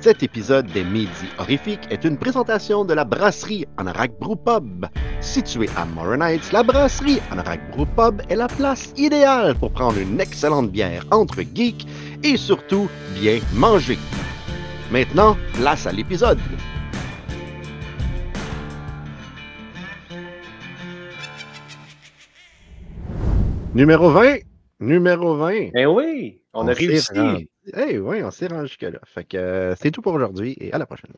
Cet épisode des Midi Horrifiques est une présentation de la brasserie Anorak Brew Pub. Située à Morin Heights, la brasserie Anorak Brew Pub est la place idéale pour prendre une excellente bière entre geeks et surtout bien manger. Maintenant, place à l'épisode. Numéro 20. Numéro 20. Eh oui, on, a réussi. Eh oui, on s'est rendu jusque-là. Fait que euh, c'est tout pour aujourd'hui et à la prochaine.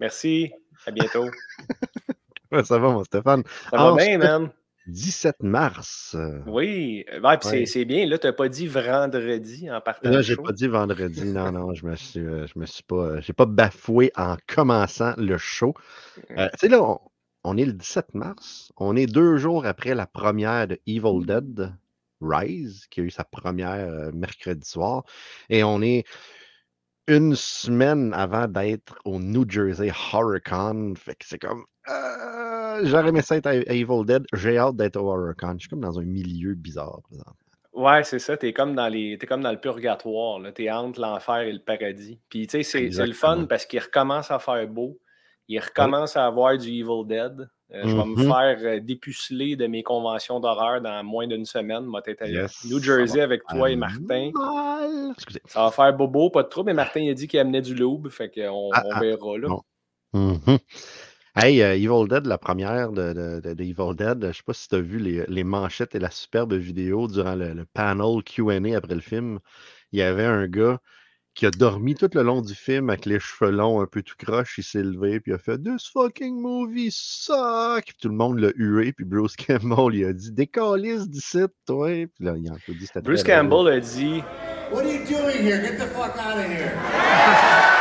Merci. À bientôt. Ça va, mon Stéphane. Ça va En bien, man? 17 mars. Oui. Ouais, puis c'est- Ouais. c'est bien. Là, tu n'as pas dit vendredi en partant. Là, j'ai pas dit vendredi. Non, non, je me suis, euh, je me suis pas, euh, j'ai pas bafoué en commençant le show. Euh, tu sais, là, on, on est le 17 mars. On est deux jours après la première de Evil Dead Rise, qui a eu sa première euh, mercredi soir. Et on est une semaine avant d'être au New Jersey HorrorCon. Fait que c'est comme. euh, J'aurais aimé ça être à, à Evil Dead. J'ai hâte d'être au HorrorCon. Je suis comme dans un milieu bizarre. Ouais, c'est ça. Tu es comme dans les. T'es comme dans le purgatoire. Tu es entre l'enfer et le paradis. Puis, tu sais, c'est le fun parce qu'il recommence à faire beau. Il recommence à avoir du Evil Dead. Euh, Je vais me Mhm. faire euh, dépuceler de mes conventions d'horreur dans moins d'une semaine. Moi, t'es à Yes, New Jersey avec toi et Martin. mal. Ça va faire bobo, pas de trouble. Mais Martin, il a dit qu'il amenait du loup. Fait qu'on Ah, on ah, verra là. Mhm. Hey, euh, Evil Dead, la première de, de- Evil Dead, je sais pas si tu as vu les, les manchettes et la superbe vidéo durant le, le panel QA après le film. Il y avait un gars qui a dormi tout le long du film avec les cheveux longs, un peu tout croche, il s'est levé, puis il a fait This fucking movie suck! Puis tout le monde l'a hué, puis Bruce Campbell, il a dit Décalisse d'ici, toi! Puis là, il a applaudi, c'était Bruce très drôle. Campbell a dit What are you doing here? Get the fuck out of here.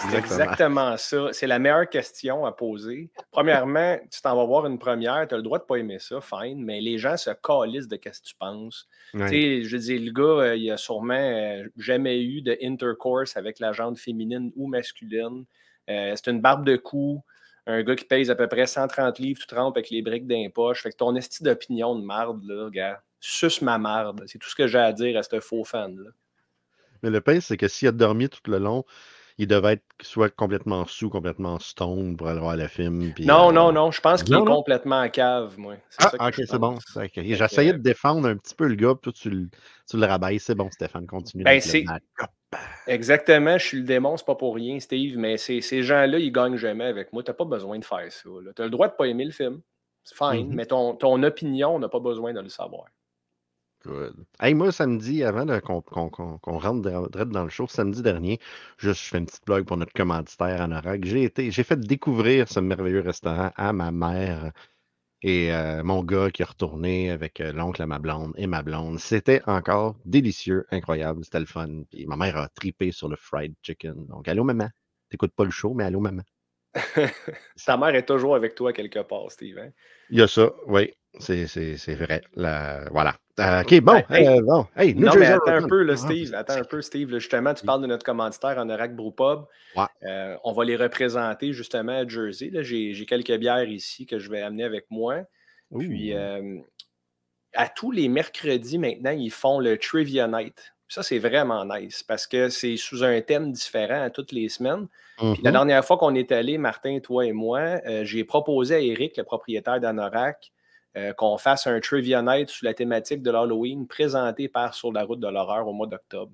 C'est exactement ça. C'est la meilleure question à poser. Premièrement, tu t'en vas voir une première, tu as le droit de pas aimer ça, fine, mais les gens se calissent de qu'est-ce que tu penses. Tu sais, je dire, le gars, euh, il a sûrement euh, jamais eu de intercourse avec la jante féminine ou masculine. Euh, c'est une barbe de cou, un gars qui pèse à peu près 130 livres, tout trempe avec les briques d'un poche. Fait que ton esti d'opinion de marde, là, gars, suce ma marde. C'est tout ce que j'ai à dire à ce faux fan-là. Mais le pire, c'est que s'il a dormi tout le long, il devait être soit complètement sous, complètement stone pour aller voir le film. puis, Non, euh, non, non, je pense qu'il non, est non. complètement à cave, moi. C'est Ah, ça que ok, c'est bon. pense. Ok, que- J'essayais de défendre un petit peu le gars, puis toi, tu, le- tu le rabailles. C'est bon, Stéphane, continue. Ben, c'est-. Exactement, je suis le démon, c'est pas pour rien, Steve, mais ces, ces gens-là, ils gagnent jamais avec moi. Tu n'as pas besoin de faire ça. Tu as le droit de pas aimer le film. C'est fine, Mhm. mais ton, ton opinion, on n'a pas besoin de le savoir. Good. Hey, moi, samedi, avant qu'on rentre direct dans le show, samedi dernier, juste, je fais une petite blog pour notre commanditaire. J'ai été, j'ai fait découvrir ce merveilleux restaurant à ma mère et euh, mon gars qui est retourné avec euh, l'oncle à ma blonde et ma blonde. C'était encore délicieux, incroyable, c'était le fun. Puis ma mère a tripé sur le fried chicken. Donc, allô, maman? T'écoutes pas le show, mais allô, maman? Ta mère est toujours avec toi quelque part, Steve. hein? Il y a ça, oui, c'est vrai. La- Voilà. Euh, OK, bon. Hey, euh, bon. Hey, New non, Jersey mais attends un peu, là, Ah, Steve. Attends un peu, Steve. là, justement, tu Oui. parles de notre commanditaire en Orac Brewpub. Ouais. Euh, on va les représenter justement à Jersey. là. J'ai j'ai quelques bières ici que je vais amener avec moi. Puis, euh, à tous les mercredis maintenant, ils font le Trivia Night. Ça, c'est vraiment nice parce que c'est sous un thème différent à toutes les semaines. Puis la Mhm. dernière fois qu'on est allé, Martin, toi et moi, euh, j'ai proposé à Eric, le propriétaire d'Anorak, euh, qu'on fasse un Trivia Night sous la thématique de l'Halloween présenté par Sur la route de l'horreur au mois d'octobre.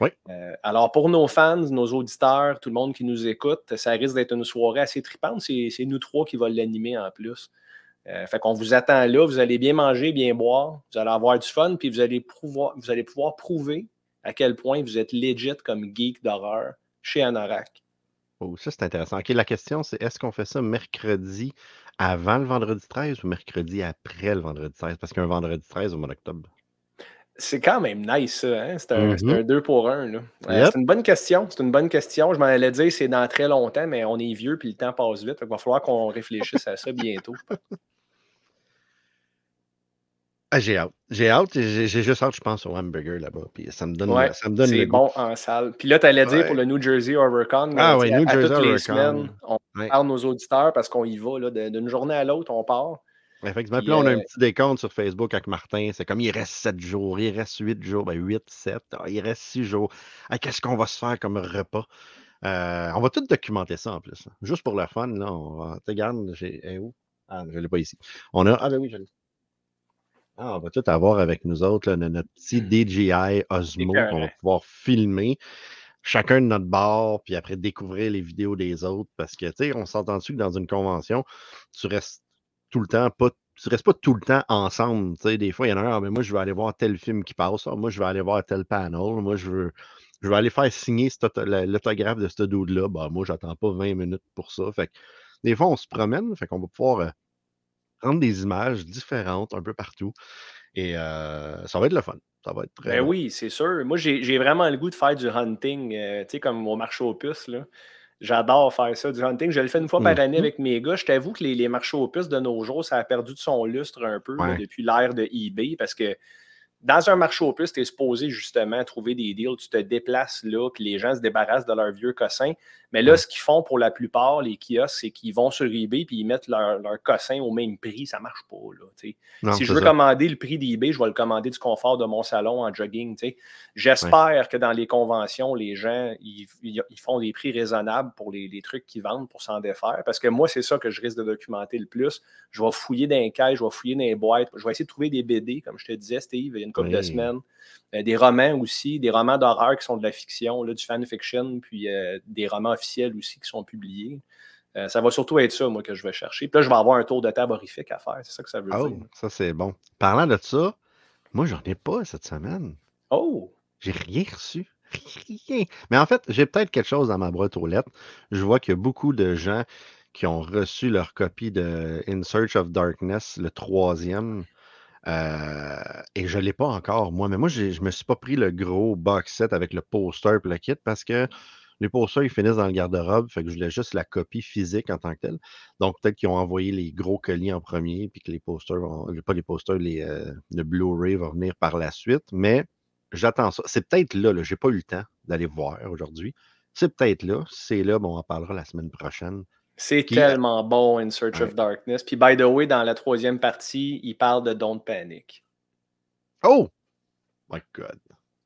Oui. Euh, alors, pour nos fans, nos auditeurs, tout le monde qui nous écoute, ça risque d'être une soirée assez tripante. C'est c'est nous trois qui va l'animer en plus. Euh, fait qu'on vous attend là. Vous allez bien manger, bien boire. Vous allez avoir du fun, puis vous allez, pouvoir, vous allez pouvoir prouver à quel point vous êtes legit comme geek d'horreur chez Anorak. Oh, ça, c'est intéressant. OK, la question, c'est est-ce qu'on fait ça mercredi avant le vendredi 13 ou mercredi après le vendredi 13? Parce qu'il y a un vendredi 13 au mois d'octobre. C'est quand même nice, ça. Hein? C'est un, Mhm. un deux pour un. là. Euh, Yep. C'est une bonne question. C'est une bonne question. Je m'en allais dire c'est dans très longtemps, mais on est vieux puis le temps passe vite. Il va falloir qu'on réfléchisse à ça bientôt. Ah, j'ai hâte. J'ai hâte. J'ai juste hâte, je pense, au hamburger là-bas. Puis ça me donne, Ouais, ça me donne le goût. bon en salle. Puis là, tu allais dire pour le New Jersey mais Ah à, New à Jersey toutes les HorrorCon. semaines, on Ouais. parle nos auditeurs parce qu'on y va d'une journée à l'autre, on part. Effectivement. Puis Puis, là, on a un euh, petit décompte sur Facebook avec Martin. C'est comme il reste 7 jours, il reste 8 jours, ben 8, 7, ah, il reste 6 jours. Ah, Qu'est-ce qu'on va se faire comme repas? Euh, on va tout documenter ça en plus. hein. Juste pour le fun, là. On va. Tu regarde, j'ai. est où? Ah, je ne l'ai pas ici. On a. Ah ben oui, je l'ai. Ah, on va tout avoir avec nous autres, là, notre petit DJI Osmo qu'on va pouvoir filmer chacun de notre bord, puis après découvrir les vidéos des autres. Parce que, tu sais, on s'entend dessus que dans une convention, tu restes tout le temps pas. Tu restes pas tout le temps ensemble. Tu sais, des fois, il y en a un, ah, mais moi, je veux aller voir tel film qui passe. Ah, moi, je veux aller voir tel panel. Moi, je veux, je veux aller faire signer l'autographe de ce dude-là. Bah, moi, j'attends pas 20 minutes pour ça. Fait que, des fois, on se promène. Fait qu'on va pouvoir prendre des images différentes un peu partout. Et euh, ça va être le fun. Ça va être très Ben oui, c'est sûr. Moi, j'ai vraiment le goût de faire du hunting, euh, tu sais, comme au marché aux puces, là. J'adore faire ça, du hunting. Je le fais une fois par année Mhm. avec mes gars. Je t'avoue que les, les marchés aux puces de nos jours, ça a perdu de son lustre un peu là, depuis l'ère de eBay parce que dans un marché aux puces, tu es supposé justement trouver des deals. Tu te déplaces là, puis les gens se débarrassent de leurs vieux cossins. Mais là, ce qu'ils font pour la plupart, les kiosques, c'est qu'ils vont sur eBay puis ils mettent leur, leur cossin au même prix. Ça marche pas, là. Non, si je veux ça. commander le prix d'eBay, je vais le commander du confort de mon salon en jogging. J'espère que dans les conventions, les gens ils, ils- font des prix raisonnables pour les, les trucs qu'ils vendent pour s'en défaire. Parce que moi, c'est ça que je risque de documenter le plus. Je vais fouiller dans les caisses, je vais fouiller dans les boîtes. Je vais essayer de trouver des BD, comme je te disais, Steve, une couple de semaines. Euh, des romans aussi, des romans d'horreur qui sont de la fiction, là, du fanfiction, puis euh, des romans officiels aussi qui sont publiés. Euh, ça va surtout être ça, moi, que je vais chercher. Puis là, je vais avoir un tour de table horrifique à faire. C'est ça que ça veut Oh, dire. ça, c'est bon. Parlant de ça, moi, j'en ai pas cette semaine. Oh! J'ai rien reçu. Rien. Mais en fait, j'ai peut-être quelque chose dans ma boîte aux lettres. Je vois qu'il y a beaucoup de gens qui ont reçu leur copie de In Search of Darkness, le troisième. Euh, et je ne l'ai pas encore, moi. Mais moi, je ne me suis pas pris le gros box set avec le poster et le kit parce que les posters, ils finissent dans le garde-robe. Fait que je voulais juste la copie physique en tant que telle. Donc, peut-être qu'ils ont envoyé les gros colis en premier, puis que les posters, pas les posters, les, euh, le Blu-ray va venir par la suite. Mais j'attends ça. C'est peut-être là, là. j'ai pas eu le temps d'aller voir aujourd'hui. C'est peut-être là. C'est là, bon, on en parlera la semaine prochaine. C'est tellement bon, In Search ouais. of Darkness. Puis, by the way, dans la troisième partie, il parle de Don't Panic. Oh! My God.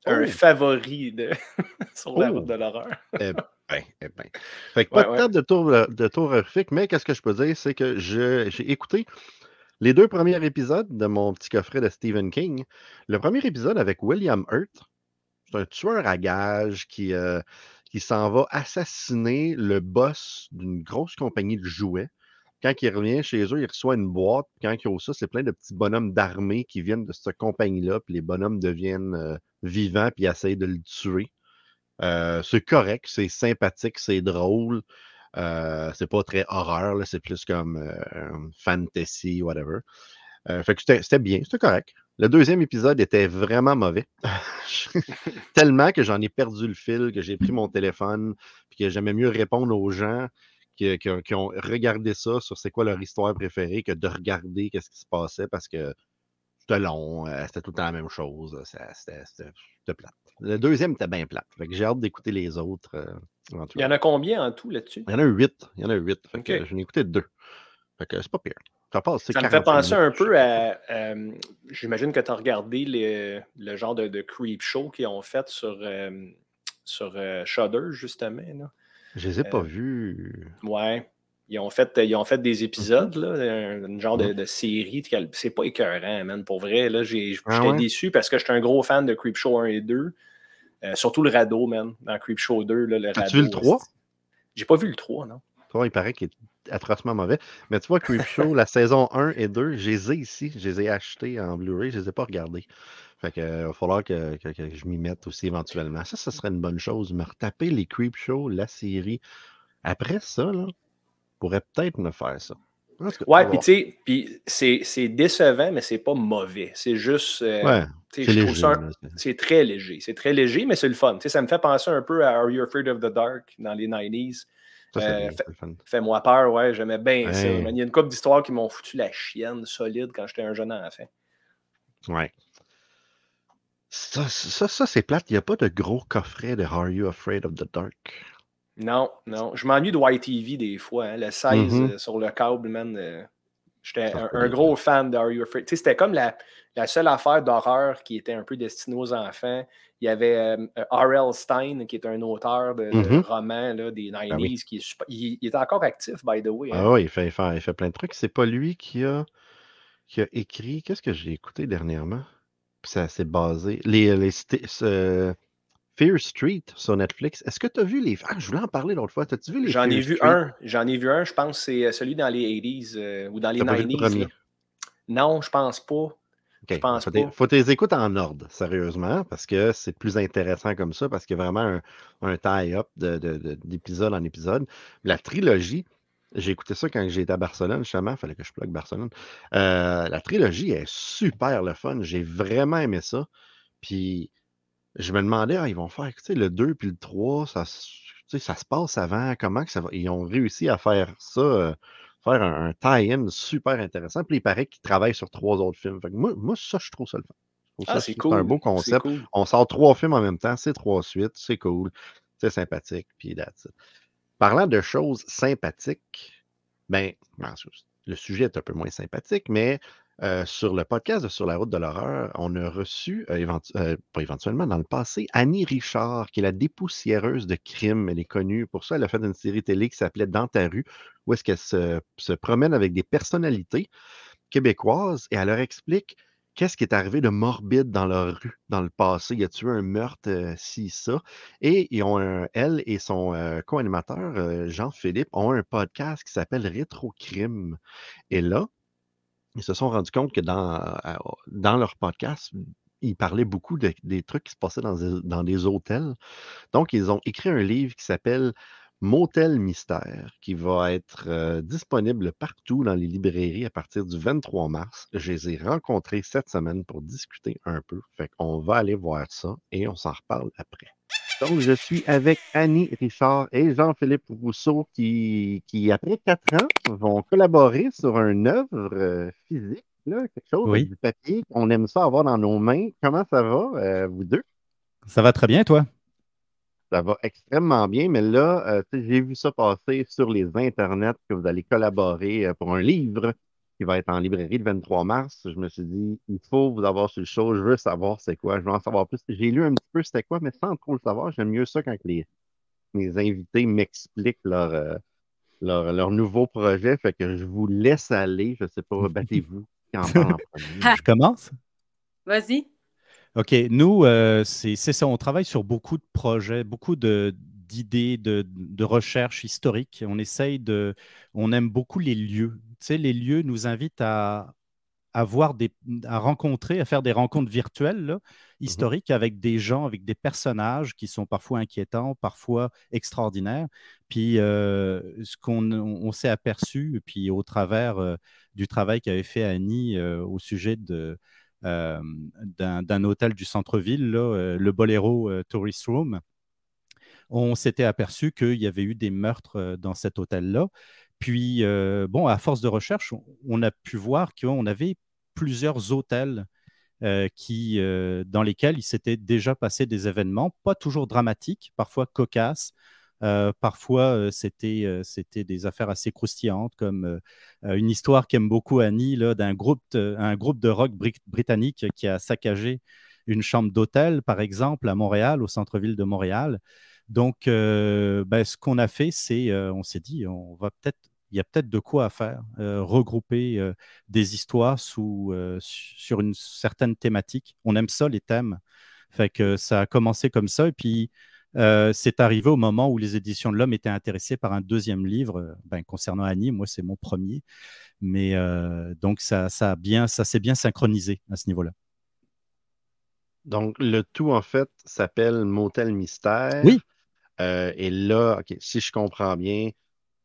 Un Oh! favori de... sur la Oh! route de l'horreur. Eh ben, eh ben. Fait que Ouais, pas de table de tour, euh, de tour horrifique, mais qu'est-ce que je peux dire, c'est que j'ai écouté les deux premiers épisodes de mon petit coffret de Stephen King. Le premier épisode avec William Hurt, c'est un tueur à gages qui, euh, qui s'en va assassiner le boss d'une grosse compagnie de jouets. Quand il revient chez eux, il reçoit une boîte. Quand il a ça, c'est plein de petits bonhommes d'armée qui viennent de cette compagnie-là. Puis les bonhommes deviennent euh, vivants puis essayent de le tuer. Euh, c'est correct, c'est sympathique, c'est drôle. Euh, c'est pas très horreur, c'est plus comme fantasy, whatever. Fait que c'était bien, c'était correct. Le deuxième épisode était vraiment mauvais. Tellement que j'en ai perdu le fil, que j'ai pris mon téléphone, puis que j'aimais mieux répondre aux gens qui, qui ont- qui ont regardé ça sur c'est quoi leur histoire préférée que de regarder qu'est-ce qui se passait parce que c'était long, euh, c'était tout le temps la même chose. C'était plate. Le deuxième était bien plate. Fait que j'ai hâte d'écouter les autres. euh, Il y en a combien en tout là-dessus? Il y en a huit. Il y en a huit. Fait que Ok. j'en ai écouté deux. Fait que c'est pas pire. Ça passe, c'est Ça me fait 45 penser un peu à. euh, J'imagine que tu as regardé le, le genre de, de creep show qu'ils ont fait sur, euh, sur euh, Shudder, justement. Là. Je les ai pas euh, vus. Ouais. Ils ont, fait, ils ont fait des épisodes, Mhm. là, une genre de, de série. C'est pas écœurant, man. Pour vrai, là, j'étais Ah ouais? déçu parce que j'étais un gros fan de Creepshow 1 et 2. Euh, surtout le radeau, man. Dans Creepshow 2, là, le As-tu radeau. vu le 3? c'est- J'ai pas vu le 3, non. Toi, il paraît qu'il est atrocement mauvais. Mais tu vois, Creepshow, la saison 1 et 2, je les ai ici. Je les ai achetés en Blu-ray. Je les ai pas regardés. Fait que, euh, il va falloir que, que- que je m'y mette aussi éventuellement. Ça, ce serait une bonne chose. Me retaper les Creepshow, la série. Après ça, là, pourrait peut-être me faire ça. Ouais, puis tu sais, puis c'est c'est décevant, mais c'est pas mauvais. C'est juste. euh. Ouais, c'est léger. ça très léger. C'est très léger, mais c'est le fun. Ça me fait penser un peu à Are You Afraid of the Dark dans les 90s. Euh. Fais-moi peur, ouais, j'aimais bien ça. Il y a une couple d'histoires qui m'ont foutu la chienne solide quand j'étais un jeune enfant. Ouais. Ça, ça, ça, c'est plate. Il n'y a pas de gros coffret de Are You Afraid of the Dark? Non, non. Je m'ennuie de YTV des fois. hein. Le 16 Mhm. euh, sur le câble, man. euh, J'étais un, gros fan de Are You Afraid? C'était comme la, la seule affaire d'horreur qui était un peu destinée aux enfants. Il y avait euh, R.L. Stein, qui est un auteur de, de Mhm. romans là, des 90s, Ah oui. qui est il, il est encore actif, by the way. hein. Ah oui, il fait, il fait- il fait plein de trucs. C'est pas lui qui a, qui a écrit. Qu'est-ce que j'ai écouté dernièrement? Puis ça s'est basé. Les, les Fear Street sur Netflix. Est-ce que tu as vu les. Ah, je voulais en parler l'autre fois. As-tu vu les J'en ai vu Street? un. J'en ai vu un, je pense que c'est euh, celui dans les 80s euh, ou dans les T'as pas vu le 90s. premier? là. Non, je pense pas. OK. Je pense faut, pas. faut tes écoutes en ordre, sérieusement, parce que c'est plus intéressant comme ça, parce qu'il y a vraiment un, un tie-up de- de- de- d'épisode en épisode. La trilogie, j'ai écouté ça quand j'étais à Barcelone, justement, il fallait que je plug Barcelone. Euh, la trilogie est super le fun. J'ai vraiment aimé ça. Puis je me demandais, ah, ils vont faire, tu sais, le 2 puis le 3, ça, ça se passe avant, comment que ça va? Ils ont réussi à faire ça, euh, faire un, un tie-in super intéressant. Puis il paraît qu'ils travaillent sur trois autres films. Fait que moi, moi, ça, je trouve ça le fun. Ah, c'est cool. un beau concept. cool. On sort trois films en même temps, c'est trois suites, c'est cool, c'est sympathique, puis that's it. Parlant de choses sympathiques, ben, le sujet est un peu moins sympathique, mais euh, sur le podcast de Sur la route de l'horreur, on a reçu, euh, euh, pas éventuellement, dans le passé, Annie Richard, qui est la dépoussiéreuse de crimes. Elle est connue pour ça. Elle a fait une série télé qui s'appelait Dans ta rue, où est-ce qu'elle se, promène avec des personnalités québécoises et elle leur explique qu'est-ce qui est arrivé de morbide dans leur rue dans le passé. Y a-tu eu un meurtre, ci, ça? Et ils ont elle et son co-animateur, Jean-Philippe, ont un podcast qui s'appelle Rétrocrime. Et là, ils se sont rendus compte que dans, dans leur podcast, ils parlaient beaucoup de- des trucs qui se passaient dans des, dans des hôtels. Donc, ils ont écrit un livre qui s'appelle Motel Mystère, qui va être euh, disponible partout dans les librairies à partir du 23 mars. Je les ai rencontrés cette semaine pour discuter un peu. Fait qu'on va aller voir ça et on s'en reparle après. Donc, je suis avec Annie Richard et Jean-Philippe Rousseau qui, qui, après quatre ans, vont collaborer sur une œuvre euh, physique, là, quelque chose Oui. du papier. On aime ça avoir dans nos mains. Comment ça va, euh, vous deux? Ça va très bien, toi? Ça va extrêmement bien, mais là, euh, j'ai vu ça passer sur les internets que vous allez collaborer euh, pour un livre qui va être en librairie le 23 mars. Je me suis dit, il faut vous avoir sur le show. Je veux savoir c'est quoi. Je veux en savoir plus. J'ai lu un petit peu c'était quoi, mais sans trop le savoir. J'aime mieux ça quand les, mes invités m'expliquent leur, euh, leur, leur nouveau projet. Fait que je vous laisse aller. Je sais pas, battez-vous. Qui en parle en premier? Je commence? Vas-y. OK. Nous, euh, c'est c'est ça. On travaille sur beaucoup de projets, beaucoup de- d'idées, de, de recherches historiques. On essaye de. On aime beaucoup les lieux. Sais, les lieux nous invitent à, à voir des, à rencontrer, à faire des rencontres virtuelles, là, historiques, avec des gens, avec des personnages qui sont parfois inquiétants, parfois extraordinaires. Puis, euh, ce qu'on on, on s'est aperçu, puis au travers euh, du travail qu'avait fait Annie euh, au sujet de, d'un hôtel du centre-ville, le Bolero Tourist Room, on s'était aperçu qu'il y avait eu des meurtres dans cet hôtel-là. Puis, euh, bon, à force de recherche, on, a pu voir qu'on avait plusieurs hôtels euh, qui, euh, dans lesquels il s'était déjà passé des événements, pas toujours dramatiques, parfois cocasses. parfois, c'était c'était des affaires assez croustillantes, comme une histoire qu'aime beaucoup Annie là, d'un groupe, de- un groupe de rock bri- britannique qui a saccagé une chambre d'hôtel, par exemple, à Montréal, au centre-ville de Montréal. Donc, euh, ben, ce qu'on a fait, c'est, euh, on s'est dit, on va peut-être, il y a peut-être de quoi à faire, euh, regrouper euh, des histoires sous, su- sur une certaine thématique. On aime ça, les thèmes. Fait que ça a commencé comme ça. Et puis, c'est arrivé au moment où les éditions de l'Homme étaient intéressées par un deuxième livre ben, concernant Annie. Moi, c'est mon premier. Mais donc, ça, ça, a bien, ça s'est bien synchronisé à ce niveau-là. Donc, le tout, en fait, s'appelle Motel Mystère. Oui. Euh, et là, OK, si je comprends bien,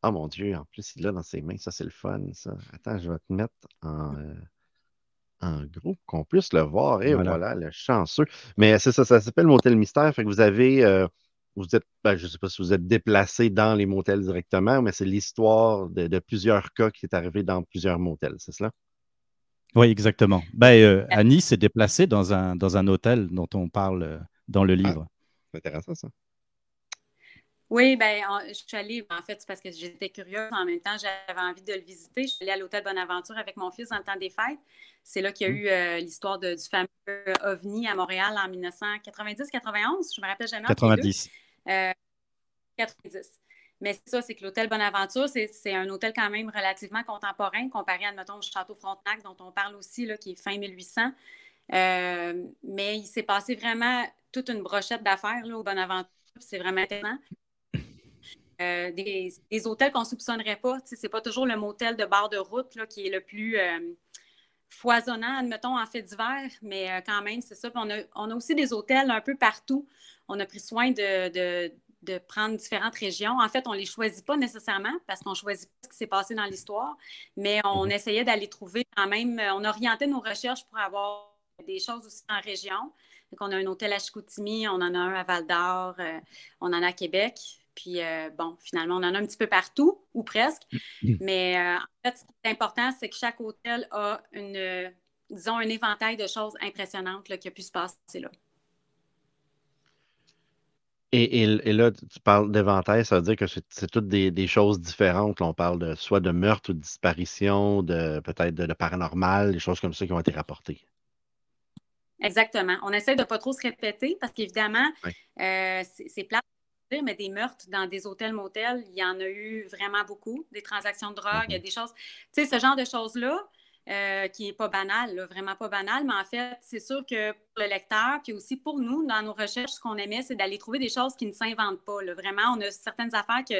oh mon Dieu, en plus, il l'a dans ses mains, ça c'est le fun, ça. Attends, je vais te mettre en, euh, en groupe qu'on puisse le voir. Et Voilà. voilà, le chanceux. Mais c'est ça, ça s'appelle Motel Mystère. Fait que vous avez, euh, vous êtes, ben, je ne sais pas si vous êtes déplacé dans les motels directement, mais c'est l'histoire de, de plusieurs cas qui est arrivé dans plusieurs motels, c'est cela? Oui, exactement. Ben, euh, Annie s'est déplacée dans un, dans un hôtel dont on parle dans le livre. C'est intéressant, ça. Oui, ben, je suis allée, en fait, parce que j'étais curieuse. En même temps, j'avais envie de le visiter. Je suis allée à l'hôtel Bonaventure avec mon fils en temps des fêtes. C'est là qu'il y a mmh. eu euh, l'histoire du fameux OVNI à Montréal en 1990-91. Je me rappelle jamais. 90. 90. Euh, Mais c'est ça, c'est que l'hôtel Bonaventure, c'est un hôtel quand même relativement contemporain comparé, admettons, au Château Frontenac, dont on parle aussi, là, qui est fin 1800. Euh, mais il s'est passé vraiment toute une brochette d'affaires au Bonaventure. C'est vraiment intéressant. Euh, des, hôtels qu'on ne soupçonnerait pas. Ce n'est pas toujours le motel de bord de route là, qui est le plus euh, foisonnant, admettons, en fait d'hiver, mais euh, quand même, c'est ça. on, a, aussi des hôtels un peu partout. On a pris soin de, prendre différentes régions. En fait, on ne les choisit pas nécessairement parce qu'on ne choisit pas ce qui s'est passé dans l'histoire, mais on mhm. essayait d'aller trouver quand même, on orientait nos recherches pour avoir des choses aussi en région. Donc, on a un hôtel à Chicoutimi, on en a un à Val d'Or, on en a à Québec. Puis, euh, bon, finalement, on en a un petit peu partout, ou presque. Mais euh, en fait, ce qui est important, c'est que chaque hôtel a une, disons, un éventail de choses impressionnantes qui a pu se passer là. Et, là, tu parles d'éventail, ça veut dire que c'est toutes des, choses différentes. on parle de soit de meurtre ou de disparition, de peut-être de, paranormal, des choses comme ça qui ont été rapportées. Exactement. On essaie de ne pas trop se répéter parce qu'évidemment, euh, c'est mais des meurtres dans des hôtels-motels, il y en a eu vraiment beaucoup, des transactions de drogue, mhm. des choses. Tu sais, ce genre de choses-là, euh, qui n'est pas banal, vraiment pas banal, mais en fait, c'est sûr que pour le lecteur, puis aussi pour nous, dans nos recherches, ce qu'on aimait, c'est d'aller trouver des choses qui ne s'inventent pas. Vraiment, on a certaines affaires que,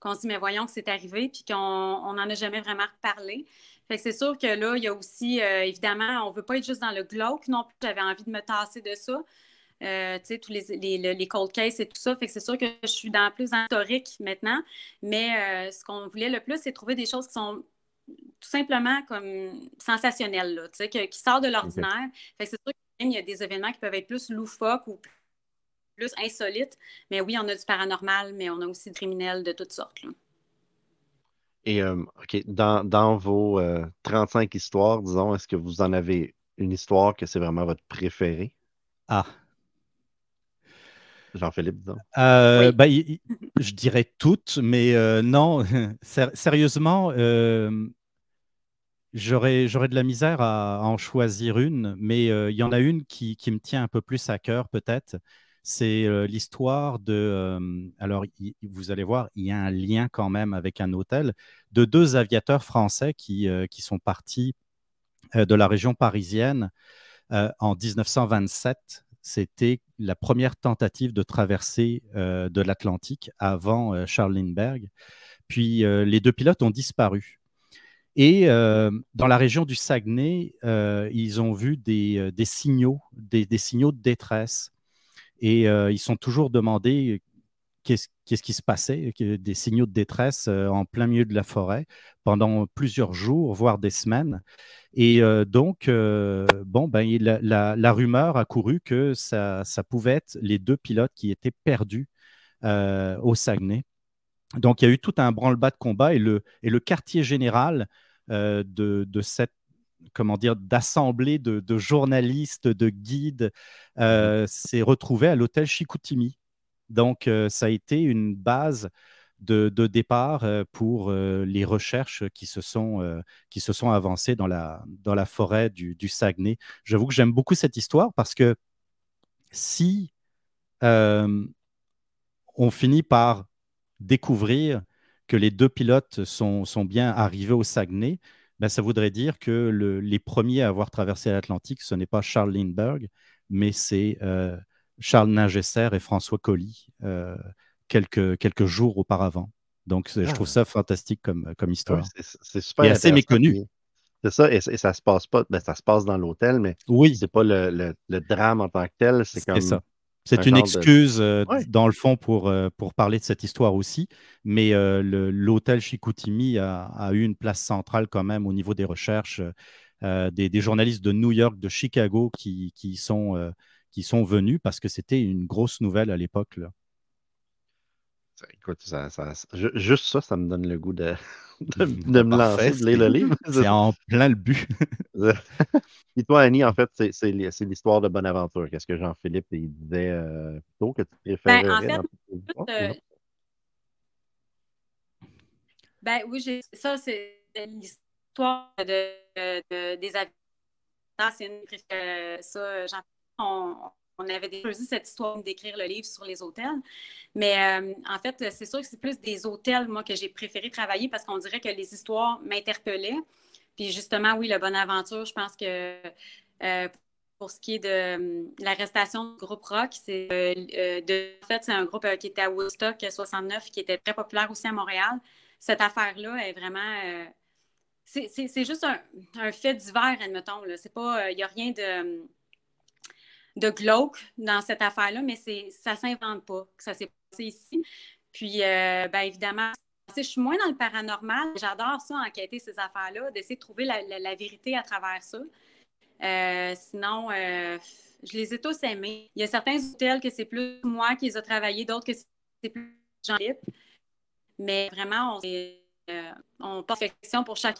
qu'on se dit, mais voyons que c'est arrivé, puis qu'on n'en a jamais vraiment reparlé. Fait que c'est sûr que là, il y a aussi, euh, évidemment, on ne veut pas être juste dans le glauque non plus. J'avais envie de me tasser de ça. Euh, tu sais, tous les, les, cold cases et tout ça. Fait que c'est sûr que je suis dans plus historique maintenant. Mais euh, ce qu'on voulait le plus, c'est trouver des choses qui sont tout simplement comme sensationnelles, là, tu sais, qui sortent de l'ordinaire. Fait que c'est sûr qu'il y a des événements qui peuvent être plus loufoques ou plus insolites. Mais oui, on a du paranormal, mais on a aussi du criminel de toutes sortes. Et euh, OK, dans, dans vos 35 histoires, disons, est-ce que vous en avez une histoire que c'est vraiment votre préférée? Ah, Jean-Philippe, disons. Euh, bah, je dirais toutes, mais euh, non, sérieusement, euh, j'aurais, de la misère à, en choisir une, mais il y en a une qui, me tient un peu plus à cœur, peut-être. C'est l'histoire de. alors, vous allez voir, il y a un lien quand même avec un hôtel de deux aviateurs français qui, qui sont partis de la région parisienne en 1927 c'était la première tentative de traversée euh, de l'Atlantique avant euh, Charles Lindbergh. Puis euh, les deux pilotes ont disparu. Et dans la région du Saguenay, ils ont vu des, signaux, des, signaux de détresse. Et ils sont toujours demandé qu'est-ce qui se passait, des signaux de détresse en plein milieu de la forêt pendant plusieurs jours, voire des semaines. Et euh, donc, euh, bon, ben, la, rumeur a couru que ça, pouvait être les deux pilotes qui étaient perdus euh, au Saguenay. Donc, il y a eu tout un branle-bas de combat et le, quartier général de, cette comment dire, d'assemblée de, journalistes, de guides, s'est retrouvé à l'hôtel Chicoutimi. Donc, ça a été une base de, départ euh, pour euh, les recherches qui se sont, euh, qui se sont avancées dans la, dans la forêt du, du Saguenay. J'avoue que j'aime beaucoup cette histoire parce que si on finit par découvrir que les deux pilotes sont, sont bien arrivés au Saguenay, ben, ça voudrait dire que les premiers à avoir traversé l'Atlantique, ce n'est pas Charles Lindbergh, mais c'est Charles Ningesser et François Colly quelques, quelques jours auparavant. Donc, je trouve ah. ça fantastique comme, comme histoire. c'est super. Et assez méconnu. C'est ça, et, ça se passe pas, ben, ça se passe dans l'hôtel, mais oui. c'est pas le, le, drame en tant que tel. C'est comme. ça. C'est une excuse, euh, dans le fond, pour, euh, pour parler de cette histoire aussi. Mais euh, l'hôtel Chicoutimi a, a, eu une place centrale quand même au niveau des recherches. Des, des, journalistes de New York, de Chicago qui, qui sont, qui sont venus parce que c'était une grosse nouvelle à l'époque. Écoute, juste ça, ça me donne le goût de, de, me lancer, de lire le livre. C'est en plein le but. Et toi, Annie, en fait, c'est l'histoire de Bonaventure. Qu'est-ce que Jean-Philippe disait euh, plutôt que tu préférais? Ben, en fait, euh, Ben oui, j'ai ça, c'est l'histoire de, des habitants. C'est une euh, ça, j'en on, on avait choisi cette histoire d'écrire le livre sur les hôtels. Mais euh, en fait, c'est sûr que c'est plus des hôtels, moi, que j'ai préféré travailler parce qu'on dirait que les histoires m'interpellaient. Puis justement, oui, le Bonaventure, je pense que euh, pour ce qui est de euh, l'arrestation du groupe Rock, c'est en fait, c'est un groupe qui était à Woodstock 69, qui était très populaire aussi à Montréal. Cette affaire-là est vraiment. c'est juste un, fait divers, admettons. Il n'y a rien de de glauque dans cette affaire-là, mais ça ne s'invente pas que ça s'est passé ici. Puis, euh, bien évidemment, je suis moins dans le paranormal. J'adore ça, enquêter ces affaires-là, d'essayer de trouver la, vérité à travers ça. Euh, sinon, euh, je les ai tous aimés. Il y a certains hôtels que c'est plus moi qui les ai travaillés, d'autres que c'est plus Jean-Philippe. Mais vraiment, on, on perfection pour chaque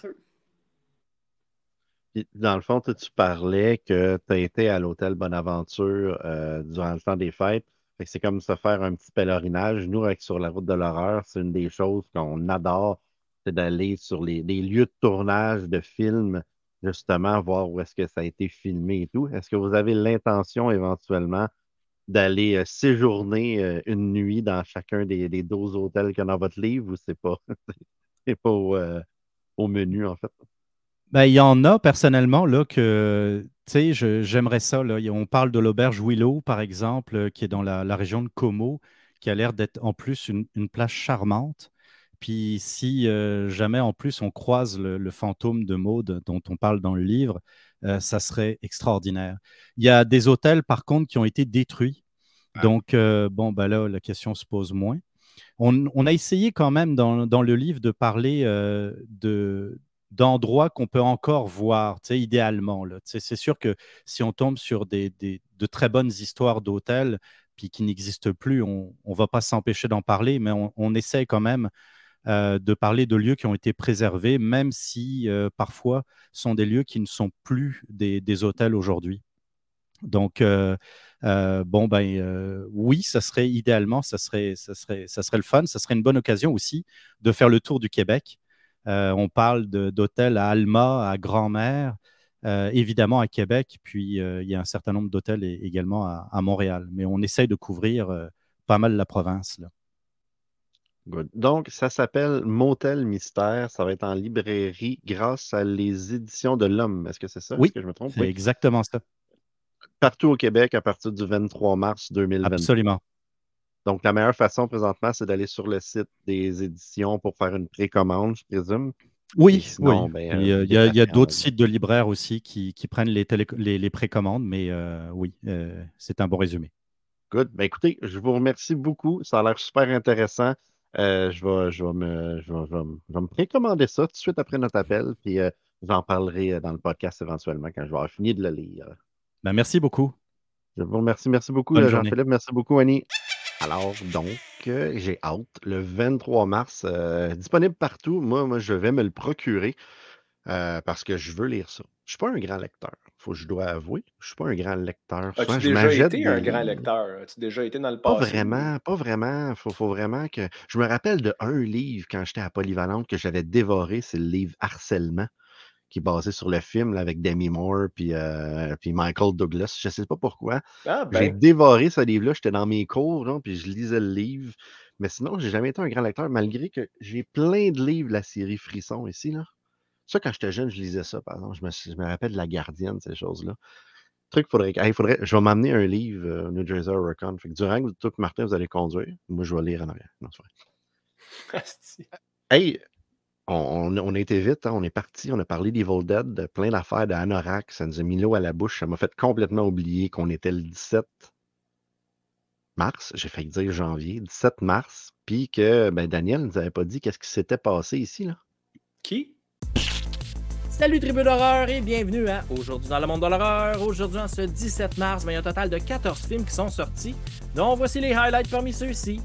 dans le fond, tu parlais que tu as été à l'hôtel Bonaventure euh, durant le temps des fêtes. C'est comme se faire un petit pèlerinage. Nous, avec Sur la route de l'horreur, c'est une des choses qu'on adore, c'est d'aller sur les, lieux de tournage de films, justement, voir où est-ce que ça a été filmé et tout. Est-ce que vous avez l'intention éventuellement d'aller euh, séjourner euh, une nuit dans chacun des, des 12 hôtels qu'il y a dans votre livre ou c'est pas, c'est pas au menu, en fait? Ben, il y en a personnellement là, que j'aimerais ça. Là. On parle de l'auberge Willow, par exemple, euh, qui est dans la, région de Como, qui a l'air d'être en plus une, place charmante. Puis si euh, jamais en plus on croise le, fantôme de Maude dont on parle dans le livre, euh, ça serait extraordinaire. Il y a des hôtels par contre qui ont été détruits. Ah. Donc, bon, ben là, la question se pose moins. On, a essayé quand même dans, dans le livre de parler de, d'endroits qu'on peut encore voir, idéalement. C'est sûr que si on tombe sur des, de très bonnes histoires d'hôtels, puis qui n'existent plus, on ne va pas s'empêcher d'en parler, mais on, essaie quand même euh, de parler de lieux qui ont été préservés, même si euh, parfois sont des lieux qui ne sont plus des, hôtels aujourd'hui. Donc, euh, bon, ben oui, ça serait idéalement, ça serait, ça, serait, ça serait le fun, ça serait une bonne occasion aussi de faire le tour du Québec. Euh, on parle d'hôtels à Alma, à Grand-Mère, euh, évidemment à Québec, puis euh, il y a un certain nombre d'hôtels également à, Montréal. Mais on essaye de couvrir pas mal la province. Donc, ça s'appelle Motel Mystère. Ça va être en librairie grâce à les éditions de l'Homme. Est-ce que c'est ça? Oui, que je me trompe? C'est exactement ça. Partout au Québec à partir du 23 mars 2020. Absolument. Donc, la meilleure façon présentement, c'est d'aller sur le site des éditions pour faire une précommande, je présume. Oui, ben, il y a, d'autres sites de libraires aussi qui, prennent les, les, précommandes, mais euh, oui, euh, c'est un bon résumé. Good. Ben, écoutez, je vous remercie beaucoup. Ça a l'air super intéressant. Euh, je, vais, je, vais me, je, me, précommander ça tout de suite après notre appel, puis j'en parlerai dans le podcast éventuellement quand je vais avoir fini de le lire. Ben, merci beaucoup. Je vous remercie. Merci beaucoup, Jean-Philippe. Merci beaucoup, Annie. Alors, donc, euh, j'ai hâte. Le 23 mars, euh, disponible partout. Moi, moi, je vais me le procurer euh, parce que je veux lire ça. Je ne suis pas un grand lecteur. Faut que je dois avouer. Je ne suis pas un grand lecteur. As-tu déjà été un grand lecteur? As-tu déjà été dans le passé? Pas vraiment, pas vraiment. Faut, faut vraiment que. Je me rappelle de un livre quand j'étais à Polyvalente que j'avais dévoré, c'est le livre Harcèlement qui est basé sur le film avec Demi Moore puis, euh, puis Michael Douglas. Je ne sais pas pourquoi. Ah, j'ai ben. dévoré ce livre-là. J'étais dans mes cours, puis je lisais le livre. Mais sinon, j'ai jamais été un grand lecteur, malgré que j'ai plein de livres de la série Frisson ici. Là. Ça, quand j'étais jeune, je lisais ça, par exemple. Je me, rappelle de La Gardienne, ces choses-là. Truc, faudrait, faudrait, je vais m'amener un livre euh, New Jersey Hurricane. Fait que durant que tout Martin, vous allez conduire, moi, je vais lire en arrière. Non, hey, on, a été vite, hein, on est parti, on a parlé d'Evil Dead, plein d'affaires d'Anorak, ça nous a mis l'eau à la bouche, ça m'a fait complètement oublier qu'on était le 17 mars, j'ai failli dire janvier, 17 mars, puis que ben, Daniel ne nous avait pas dit qu'est-ce qui s'était passé ici. Là. Qui? Salut tribu d'horreur et bienvenue à Aujourd'hui dans le monde de l'horreur. Aujourd'hui, en ce 17 mars, ben, il y a un total de 14 films qui sont sortis, dont voici les highlights parmi ceux-ci.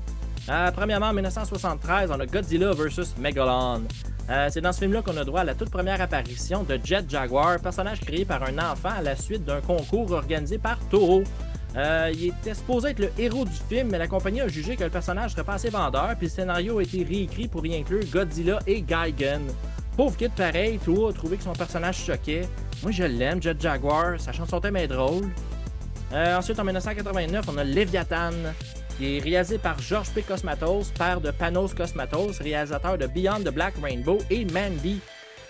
Euh, premièrement, en 1973, on a Godzilla vs. Megalon. Euh, c'est dans ce film-là qu'on a droit à la toute première apparition de Jet Jaguar, personnage créé par un enfant à la suite d'un concours organisé par Toro. Euh, il était supposé être le héros du film, mais la compagnie a jugé que le personnage serait pas assez vendeur, puis le scénario a été réécrit pour y inclure Godzilla et Gigan. Pauvre kid pareil, toi, a trouvé que son personnage choquait. Moi, je l'aime, Jet Jaguar, sa chanson thème est drôle. Euh, ensuite, en 1989, on a Leviathan, qui est réalisé par George P. Cosmatos, père de Panos Cosmatos, réalisateur de Beyond the Black Rainbow et Mandy.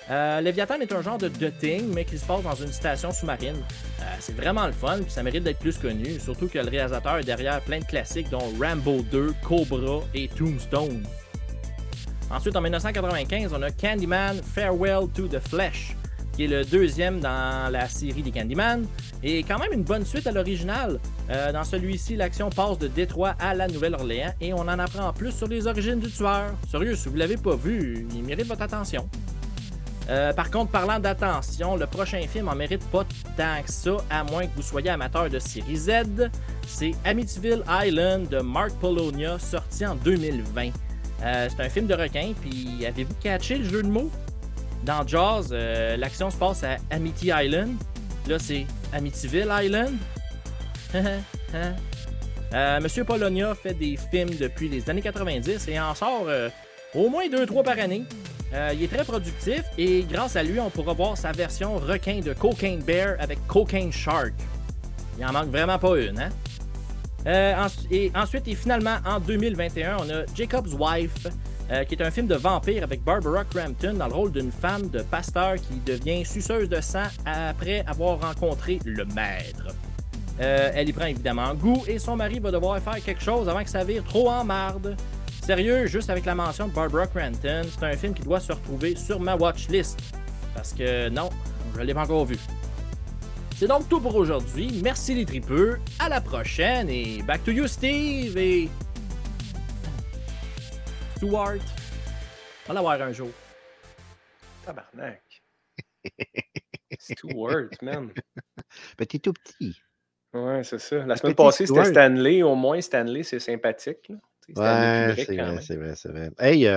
Euh, Leviathan est un genre de Thing, mais qui se passe dans une station sous-marine. Euh, c'est vraiment le fun, puis ça mérite d'être plus connu, surtout que le réalisateur est derrière plein de classiques dont Rambo 2, Cobra et Tombstone. Ensuite, en 1995, on a Candyman Farewell to the Flesh, qui est le deuxième dans la série des Candyman, et quand même une bonne suite à l'original. Euh, dans celui-ci, l'action passe de Détroit à la Nouvelle-Orléans et on en apprend plus sur les origines du tueur. Sérieux, si vous l'avez pas vu, il mérite votre attention. Euh, par contre, parlant d'attention, le prochain film en mérite pas tant que ça, à moins que vous soyez amateur de série Z. C'est Amityville Island de Mark Polonia, sorti en 2020. Euh, c'est un film de requin, puis avez-vous catché le jeu de mots? Dans Jaws, l'action se passe à Amity Island. Là, c'est Amityville Island. Monsieur Polonia fait des films depuis les années 90 et en sort au moins 2-3 par année. Euh, il est très productif et grâce à lui, on pourra voir sa version requin de Cocaine Bear avec Cocaine Shark. Il en manque vraiment pas une, hein? Euh, et ensuite, et finalement, en 2021, on a Jacob's Wife, euh, qui est un film de vampire avec Barbara Crampton dans le rôle d'une femme de pasteur qui devient suceuse de sang après avoir rencontré le maître. elle y prend évidemment goût et son mari va devoir faire quelque chose avant que ça vire trop en marde. Sérieux, juste avec la mention de Barbara Crampton, c'est un film qui doit se retrouver sur ma watchlist. Parce que non, je ne l'ai pas encore vu. C'est donc tout pour aujourd'hui. Merci les tripeux. À la prochaine et back to you Steve et Stuart. On va l'avoir un jour. Tabarnak. Stuart, man. Petit tout petit. Ouais, c'est ça. La semaine passée, c'était Stanley. Au moins, Stanley, c'est sympathique. Là. Ouais, c'est vrai, c'est vrai, c'est vrai. Hey,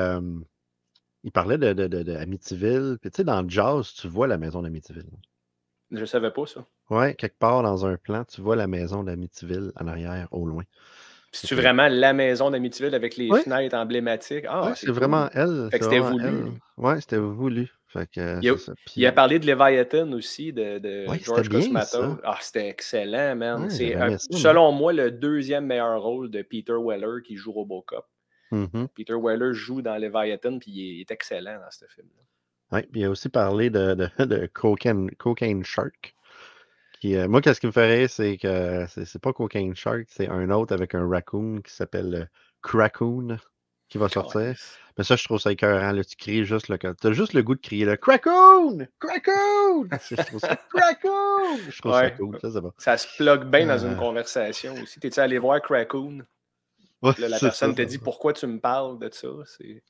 il parlait de, de, de, Amityville. Puis tu sais, dans le jazz, tu vois la maison d'Amityville. Je savais pas ça. Ouais, quelque part dans un plan, tu vois la maison d'Amityville en arrière, au loin. C'est vraiment la maison d'Amityville avec les fenêtres emblématiques? Ah, c'est vraiment elle. c'était voulu. Ouais, c'était voulu. il, a, parlé de Leviathan aussi, de, de George Cosmato. Ah, c'était excellent, man. c'est selon moi le deuxième meilleur rôle de Peter Weller qui joue Robocop. Mm-hmm. Peter Weller joue dans Leviathan, puis il est excellent dans ce film-là. Oui, puis il a aussi parlé de, de, Cocaine, Cocaine Shark. Euh, moi, qu'est-ce qui me ferait, c'est que c'est pas Cocaine Shark, c'est un autre avec un raccoon qui s'appelle euh, Crackoon qui va sortir. Mais ça, je trouve ça écœurant. Là, tu cries juste le. T'as juste le goût de crier le Crackoon! Crackoon! je trouve ça Crackoon! Je trouve ça cool. Ça, ça se plug bien dans une euh. conversation aussi. T'es-tu allé voir Crackoon? la personne t'a dit pourquoi tu me parles de ça? C'est.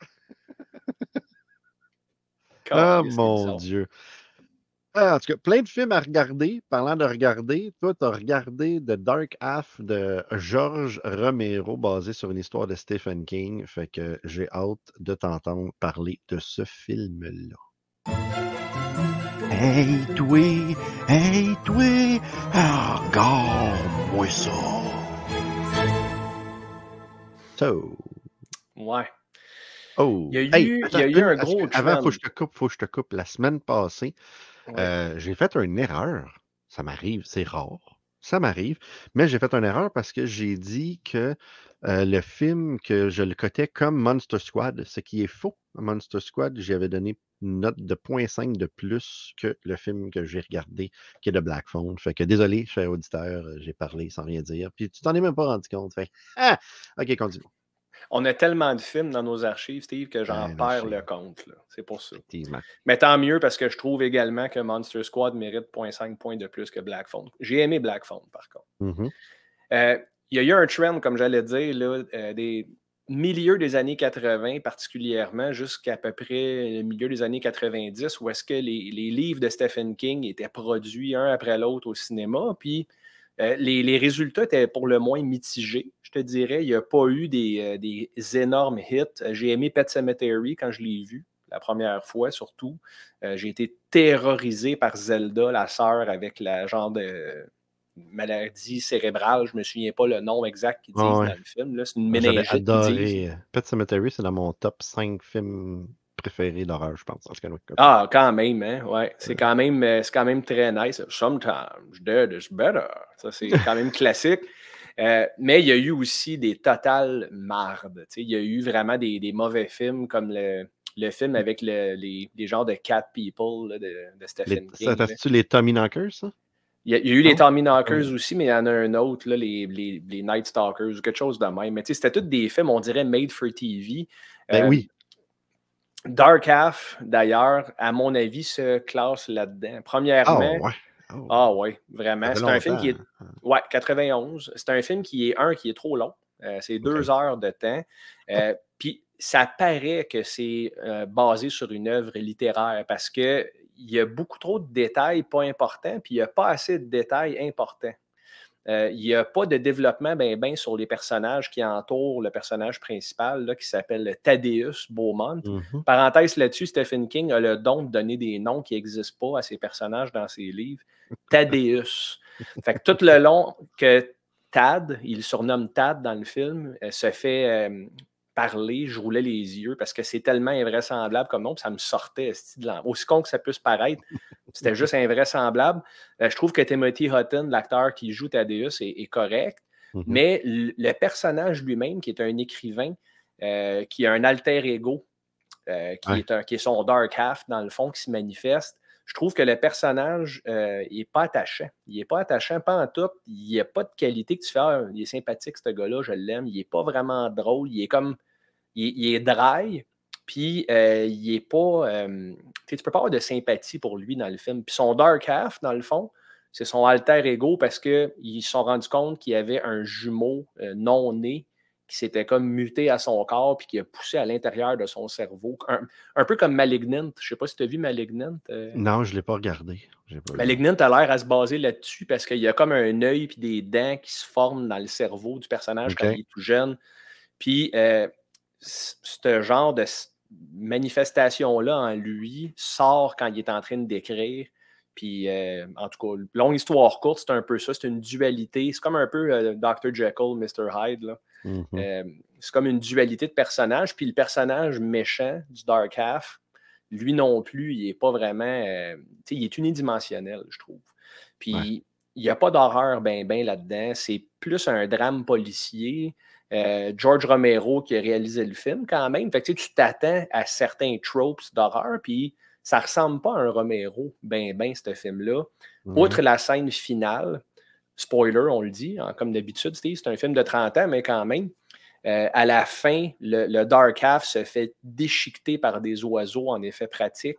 ah mon Dieu. Ah, en tout cas, plein de films à regarder. Parlant de regarder, toi, tu as regardé The Dark Half de George Romero, basé sur une histoire de Stephen King. Fait que j'ai hâte de t'entendre parler de ce film-là. Hey, toi! Hey, toi! Regarde-moi ça! So. Ouais. Oh. Il y a eu, il y a eu un gros. Avant, il faut que je te coupe, faut que je te coupe. La semaine passée, euh, j'ai fait une erreur. Ça m'arrive, c'est rare. Ça m'arrive. Mais j'ai fait une erreur parce que j'ai dit que euh, le film, que je le cotais comme Monster Squad, ce qui est faux. Monster Squad, j'avais donné une note de 0.5 de plus que le film que j'ai regardé, qui est de Black Phone. Fait que désolé, cher auditeur, j'ai parlé sans rien dire. Puis tu t'en es même pas rendu compte. Ah! OK, continue. On a tellement de films dans nos archives, Steve, que j'en perds le compte. C'est pour ça. Mais tant mieux parce que je trouve également que Monster Squad mérite 0.5 points de plus que Black Phone. J'ai aimé Black Phone, par contre. Mm-hmm. Euh, il y a eu un trend, comme j'allais dire, là, euh, des milieux des années 80 particulièrement, jusqu'à peu près le milieu des années 90, où est-ce que les, les, livres de Stephen King étaient produits un après l'autre au cinéma. Puis euh, les, résultats étaient pour le moins mitigés, te dirais. Il n'y a pas eu des, euh, énormes hits. J'ai aimé Pet Cemetery quand je l'ai vu, la première fois surtout. Euh, j'ai été terrorisé par Zelda, la sœur, avec la genre de maladie cérébrale, je me souviens pas le nom exact qu'ils disent ouais. dans le film. C'est une méningite adoré. euh, Pet Cemetery, c'est dans mon top 5 films préférés d'horreur, je pense. En cas, Ah, quand même, hein? Ouais. C'est quand même, euh, c'est quand même très nice. Sometimes dead is better. Ça, c'est quand même classique. Euh, mais il y a eu aussi des totales mardes. tu. Il y a eu vraiment des, des mauvais films comme le, le film avec le- les, les genres de Cat People là, de, de Les- Stephen King. ça fait-tu les Tommy Knockers, ça? Il y a, il y a eu les? Tommy Knockers aussi, mais il y en a un autre, là, les, Night Stalkers ou quelque chose de même. Mais tu c'était tous des films, on dirait, made for TV. Ben Euh, oui. Dark Half, d'ailleurs, à mon avis, se classe là-dedans. Ah Premièrement, ouais. Oh, ah ouais, vraiment. C'est un film qui est. hein. Ouais, 91. C'est un film qui est un qui est trop long. Euh, c'est deux heures de temps. Euh, Puis ça paraît que c'est euh, basé sur une œuvre littéraire parce qu'il y a beaucoup trop de détails pas importants, puis il n'y a pas assez de détails importants. Euh, Il n'y a pas de développement ben, ben sur les personnages qui entourent le personnage principal là, qui s'appelle Thaddeus Beaumont. Mhm. Parenthèse là-dessus, Stephen King a le don de donner des noms qui n'existent pas à ses personnages dans ses livres. Thaddeus. Fait que tout le long que Tad, il surnomme Tad dans le film, euh, se fait euh, parler, je roulais les yeux parce que c'est tellement invraisemblable comme nom, ça me sortait de aussi con que ça puisse paraître. C'était juste invraisemblable. Euh, je trouve que Timothy Hutton, l'acteur qui joue Thaddeus, est, est correct. Mhm. Mais le le personnage lui-même, qui est un écrivain, euh, qui a un alter ego, euh, qui, Ouais. est un- qui est son dark half, dans le fond, qui se manifeste, je trouve que le personnage, euh, il n'est pas attachant. Il n'est pas attachant, pas en tout. Il n'y a pas de qualité que tu fais. Ah, il est sympathique, ce gars-là, je l'aime. Il n'est pas vraiment drôle. Il est comme. Il, est- il dry. Puis, euh, il est pas. euh, tu tu peux pas avoir de sympathie pour lui dans le film. Puis, son dark half, dans le fond, c'est son alter ego parce qu'ils se sont rendus compte qu'il y avait un jumeau non né qui s'était comme muté à son corps puis qui a poussé à l'intérieur de son cerveau. Un, un peu comme Malignant. Je sais pas si tu as vu Malignant. euh, Non, je ne l'ai pas regardé. Pas. Malignant a l'air à se baser là-dessus parce qu'il y a comme un œil puis des dents qui se forment dans le cerveau du personnage quand il est tout jeune. Puis euh, ce genre de manifestation-là en lui sort quand il est en train de décrire. Puis, euh, en tout cas, longue histoire courte, c'est un peu ça. C'est une dualité. C'est comme un peu Dr. Jekyll, Mr. Hyde. Là. Mhm. Euh, c'est comme une dualité de personnages. Puis le personnage méchant du Dark Half, lui non plus, il n'est pas vraiment. euh, il est unidimensionnel, je trouve. Puis Ouais. il n'y a pas d'horreur ben ben là-dedans. C'est plus un drame policier. Euh, George Romero qui a réalisé le film quand même. Fait que, tu t'attends à certains tropes d'horreur, puis ça ressemble pas à un Romero, ben ben, ce film-là. Mhm. Outre la scène finale, spoiler, on le dit, hein, comme d'habitude, c'est un film de 30 ans, mais quand même, euh, à la fin, le, Dark Half se fait déchiqueter par des oiseaux en effet pratique.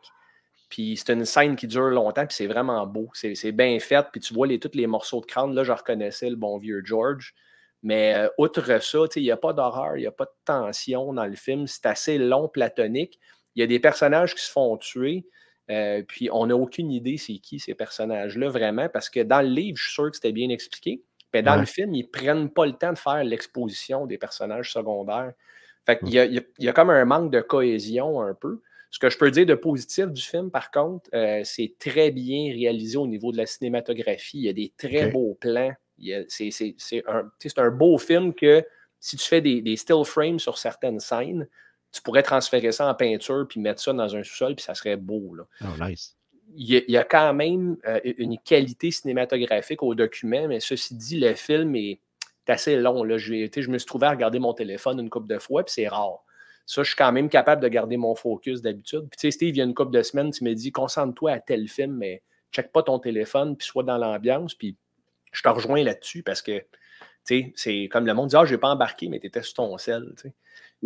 Puis c'est une scène qui dure longtemps, puis c'est vraiment beau. C'est bien fait, puis tu vois tous les morceaux de crâne. Là, je reconnaissais le bon vieux George. Mais euh, outre ça, il n'y a pas d'horreur, il n'y a pas de tension dans le film. C'est assez long, platonique. Il y a des personnages qui se font tuer. Euh, puis on n'a aucune idée c'est qui ces personnages-là vraiment, parce que dans le livre, je suis sûr que c'était bien expliqué. Mais dans Ouais. le film, ils ne prennent pas le temps de faire l'exposition des personnages secondaires. Fait qu'il y a, il y a- il y a comme un manque de cohésion un peu. Ce que je peux dire de positif du film, par contre, euh, c'est très bien réalisé au niveau de la cinématographie. Il y a des très beaux plans. C'est un, un beau film que si tu fais des, des still frames sur certaines scènes, tu pourrais transférer ça en peinture puis mettre ça dans un sous-sol, puis ça serait beau. Là. Oh, nice. Il, y a, il y a quand même euh, une qualité cinématographique au document, mais ceci dit, le film est assez long. Là. Je, je me suis trouvé à regarder mon téléphone une couple de fois, puis c'est rare. Ça, je suis quand même capable de garder mon focus d'habitude. Puis, tu sais, Steve, il y a une couple de semaines, tu m'as dit concentre-toi à tel film, mais check pas ton téléphone, puis sois dans l'ambiance. Puis, je te rejoins là-dessus parce que, tu sais, c'est comme le monde dit Ah, j'ai pas embarqué, mais tu étais sur ton sel. tu sais.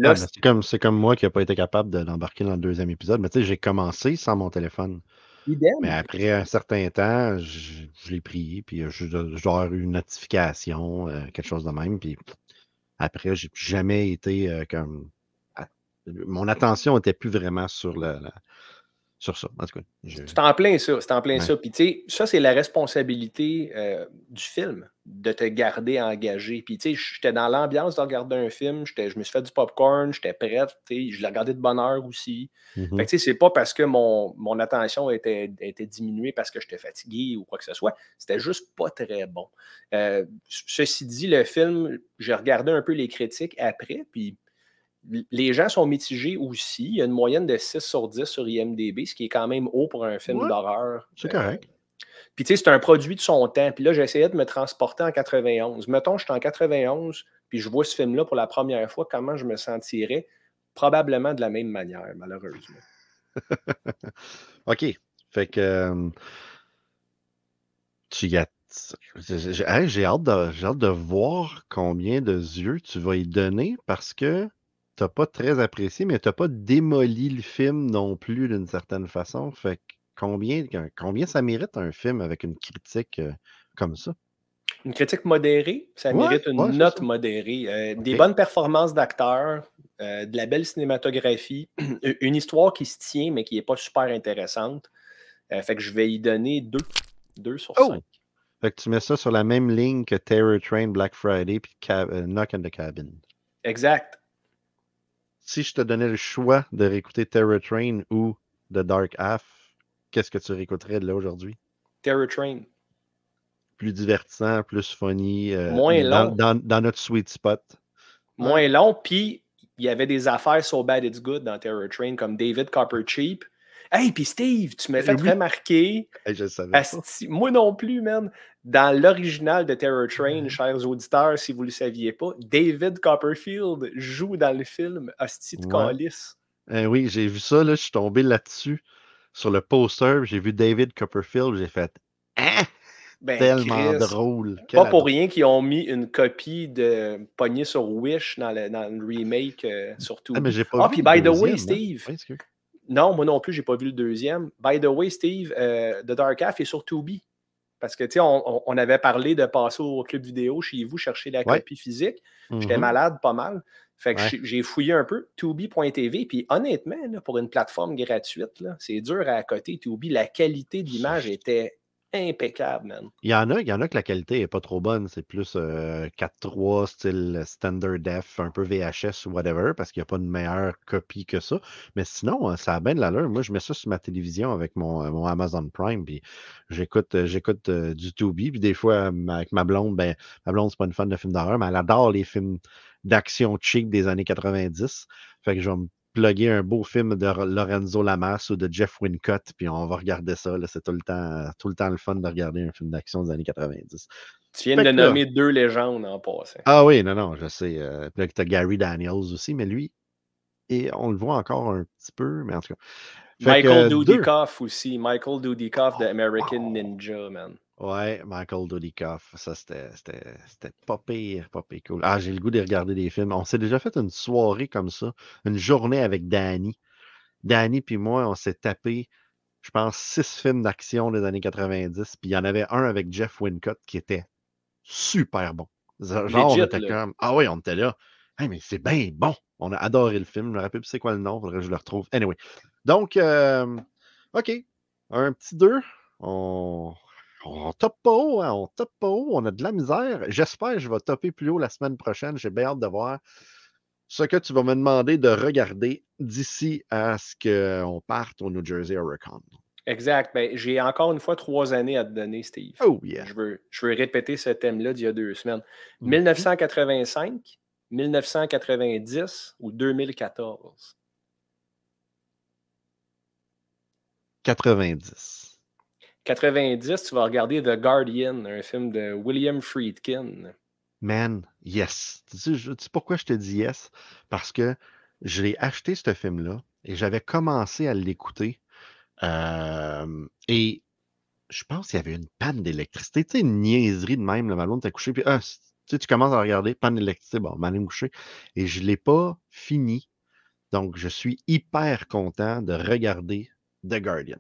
Là, c'est comme, moi qui n'ai pas été capable de l'embarquer dans le deuxième épisode. Mais tu sais, j'ai commencé sans mon téléphone. idem. Mais après un certain temps, je, je l'ai pris, puis je, je dois avoir eu une notification, euh, quelque chose de même. Puis après, j'ai jamais été euh, comme. à- mon attention n'était plus vraiment sur le, la- sur ça. En tout cas, je- C'est en plein ça. C'est en plein Ouais. ça. Puis, tu sais, ça, c'est la responsabilité euh, du film, de te garder engagé. Puis, tu sais, j'étais dans l'ambiance de regarder un film. Je me suis fait du popcorn, j'étais prête. tu sais, Je l'ai regardé de bonne heure aussi. Mhm. Fait que, tu sais, c'est pas parce que mon, mon attention était, était diminuée parce que j'étais fatigué ou quoi que ce soit. C'était juste pas très bon. Euh, ceci dit, le film, j'ai regardé un peu les critiques après, puis les gens sont mitigés aussi. Il y a une moyenne de 6 sur 10 sur IMDB, ce qui est quand même haut pour un film Ouais, d'horreur. C'est Euh, correct. puis, tu sais, c'est un produit de son temps. Puis là, j'essayais de me transporter en 91. Mettons, je suis en 91, puis je vois ce film-là pour la première fois, comment je me sentirais? Probablement de la même manière, malheureusement. OK. Fait que. euh, tu y as. J'ai hey, hâte, hâte de voir combien de yeux tu vas y donner parce que tu n'as pas très apprécié, mais tu n'as pas démoli le film non plus d'une certaine façon. Fait que combien, combien ça mérite un film avec une critique euh, comme ça? Une critique modérée, ça Ouais, mérite une ouais, note ça. modérée. Euh, Des bonnes performances d'acteurs, euh, de la belle cinématographie, une histoire qui se tient, mais qui n'est pas super intéressante. Fait que je vais y donner deux. Deux sur Oh! cinq. Fait que tu mets ça sur la même ligne que Terror Train, Black Friday, puis Ca- euh, Knock on the Cabin. Exact. Si je te donnais le choix de réécouter Terror Train ou The Dark Half, qu'est-ce que tu réécouterais de là aujourd'hui? Terror Train. Plus divertissant, plus funny. euh, Moins dans, long. dans- dans notre sweet spot. Moins long, puis il y avait des affaires So Bad It's Good dans Terror Train, comme David Coppercheap. Hey, puis Steve, tu m'as fait Oui. remarquer Hey, je savais. Asti, moi non plus, man. Dans l'original de Terror Train, chers auditeurs, si vous ne le saviez pas, David Copperfield joue dans le film Asti de Ouais. Calice. Euh, oui, j'ai vu ça, là, je suis tombé là-dessus, sur le poster, j'ai vu David Copperfield, j'ai fait Hein? Ben, Tellement Chris, drôle. Pas pour rien qu'ils ont mis une copie de Pogné sur Wish dans le, dans le remake euh, sur tout. Ah, mais j'ai pas Ah, puis by the way, hein. Steve, Ouais. Non, moi non plus, j'ai pas vu le deuxième. By the way, Steve, euh, The Dark Half est sur Tubi. Parce que, tu sais, on, avait parlé de passer au club vidéo chez vous chercher la Ouais. copie physique. J'étais Mhm. malade pas mal. Fait que Ouais. j'ai- fouillé un peu Tubi.tv. Puis honnêtement, là, pour une plateforme gratuite, c'est dur à côté. Tubi, la qualité de l'image était impeccable, man. Il y en a, il y en a que la qualité est pas trop bonne. C'est plus euh, 4.3, style standard def, un peu VHS ou whatever, parce qu'il n'y a pas de meilleure copie que ça. Mais sinon, euh, ça a bien de l'allure. Moi, je mets ça sur ma télévision avec mon, euh, mon Amazon Prime, puis j'écoute, euh, j'écoute du Tubi. Puis des fois, avec ma blonde, ben, ma blonde, c'est pas une fan de films d'horreur, mais elle adore les films d'action cheap des années 90. Fait que je vais me plugger un beau film de Lorenzo Lamas ou de Jeff Wincott, puis on va regarder ça. C'est tout le temps, tout le temps le fun de regarder un film d'action des années 90. Tu viens Fait de là- nommer deux légendes en passant. Ah oui, non, non, je sais. Euh, puis là, tu as Gary Daniels aussi, mais lui, et on le voit encore un petit peu, mais en tout cas. Fait Michael euh. Dudikoff aussi. Michael Dudikoff de American Oh. Ninja, man. Ouais, Michael Dudikoff, ça c'était pas pire, pas pire cool. Ah, j'ai le goût de regarder des films. On s'est déjà fait une soirée comme ça, une journée avec Danny. Danny puis moi, on s'est tapé, je pense, six films d'action des années 90, puis il y en avait un avec Jeff Wincott qui était super bon. Genre, on était comme, ah oui, on était là. Hey, mais c'est bien bon. On a adoré le film. Je me rappelle plus c'est quoi le nom, faudrait que je le retrouve. Anyway. Donc, euh, OK. Un petit 2. On, on top pas haut, hein, on top pas haut, on a de la misère. J'espère que je vais topper plus haut la semaine prochaine. J'ai bien hâte de voir ce que tu vas me demander de regarder d'ici à ce qu'on parte au New Jersey Hurricane. Exact. Ben, j'ai encore une fois trois années à te donner, Steve. Oh yeah. Je veux, je veux répéter ce thème-là d'il y a deux semaines. Mhm. 1985, 1990 ou 2014? 90. 90, tu vas regarder The Guardian, un film de William Friedkin. Man, yes. Tu sais, pourquoi je te dis yes? Parce que je l'ai acheté, ce film-là, et j'avais commencé à l'écouter. euh, et je pense qu'il y avait une panne d'électricité. Tu sais, une niaiserie de même. Le malone t'a couché, puis ah, tu commences à regarder, panne d'électricité, bon, m'aller me coucher. Et je ne l'ai pas fini. Donc, je suis hyper content de regarder The Guardian.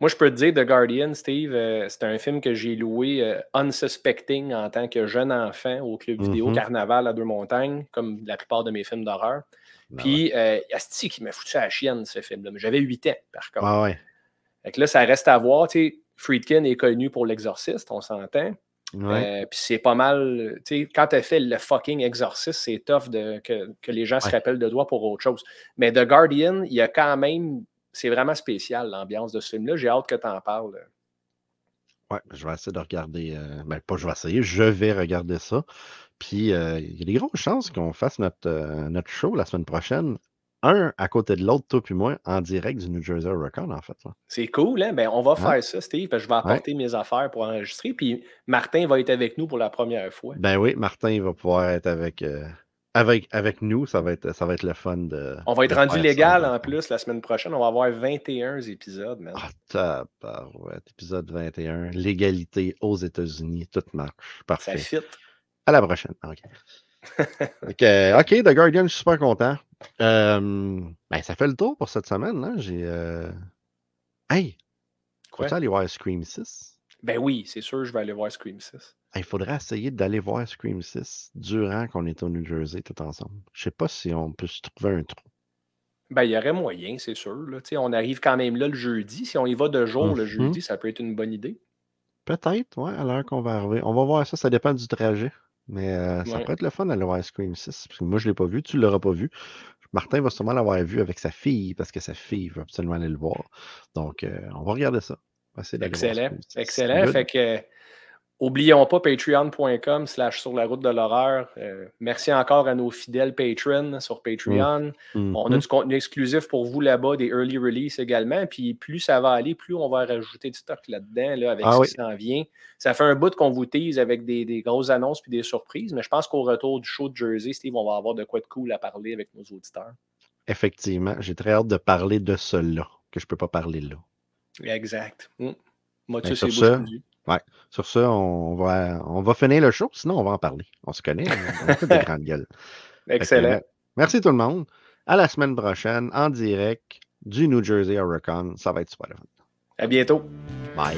Moi, je peux te dire, The Guardian, Steve, euh, c'est un film que j'ai loué euh, unsuspecting en tant que jeune enfant au club vidéo Mhm. Carnaval à Deux-Montagnes, comme la plupart de mes films d'horreur. Ben Puis, euh, Asti qui m'a foutu à la chienne, ce film-là. Mais j'avais 8 ans, par contre. Ah ouais. Fait que là, ça reste à voir. Friedkin est connu pour l'exorciste, on s'entend. Ouais. Euh, puis c'est pas mal. Quand tu as fait le fucking exorciste, c'est tough de, que, que les gens se Ouais. rappellent de toi pour autre chose. Mais The Guardian, il y a quand même. C'est vraiment spécial, l'ambiance de ce film-là. J'ai hâte que tu en parles. Ouais, je vais essayer de regarder. euh, ben, pas je vais essayer, je vais regarder ça. Puis, euh, il y a des grosses chances qu'on fasse notre, euh, notre show la semaine prochaine, un à côté de l'autre, toi puis moi, en direct du New Jersey Hurricane, en fait. C'est cool, hein? Ben, on va Hein? faire ça, Steve. parce que je vais apporter mes affaires pour enregistrer. Puis Martin va être avec nous pour la première fois. Ben oui, Martin il va pouvoir être avec, avec, avec nous. Ça va, être, ça va être le fun de. On va être rendu légal ça. en plus la semaine prochaine. On va avoir 21 épisodes, man. Ah, tabarouette, épisode 21. Légalité aux États-Unis. Tout marche. ça Parfait. fit. À la prochaine. OK. OK, OK, The Guardian, je suis super content. Euh, ben, ça fait le tour pour cette semaine. Hein? J'ai. euh, Hey! Quoi? Faut-tu aller voir Scream 6? Ben oui, c'est sûr, je vais aller voir Scream 6. Il faudrait essayer d'aller voir Scream 6 durant qu'on est au New Jersey tout ensemble. Je sais pas si on peut se trouver un trou. Ben, il y aurait moyen, c'est sûr. Là. On arrive quand même là le jeudi. Si on y va de jour le Mhm. jeudi, ça peut être une bonne idée. Peut-être, ouais, à l'heure qu'on va arriver. On va voir ça, ça dépend du trajet. Mais euh, ça Ouais. pourrait être le fun d'aller voir Scream 6. Parce que moi, je ne l'ai pas vu, tu ne l'auras pas vu. Martin va sûrement l'avoir vu avec sa fille, parce que sa fille veut absolument aller le voir. Donc, euh, on va regarder ça. Excellent. Scream 6. Excellent. Fait que, oublions pas patreon.com slash sur la route de l'horreur. Euh, merci encore à nos fidèles patrons sur Patreon. On a Mhm. du contenu exclusif pour vous là-bas, des early release également. Puis plus ça va aller, plus on va rajouter du stock là-dedans là, avec Ah ce oui. qui s'en vient. Ça fait un bout qu'on vous tease avec des, des grosses annonces puis des surprises. Mais je pense qu'au retour du show de Jersey, Steve, on va avoir de quoi de cool à parler avec nos auditeurs. Effectivement, j'ai très hâte de parler de cela, que je ne peux pas parler là. Exact. Mm. Moi, Ben, tu sais, sur c'est cousue. Sur ça, on va, on va finir le show, sinon on va en parler. On se connaît, on fait des grandes gueules. Que, Excellent. euh, merci tout le monde. À la semaine prochaine, en direct du New Jersey Hurricane. Ça va être super fun. À bientôt. Bye.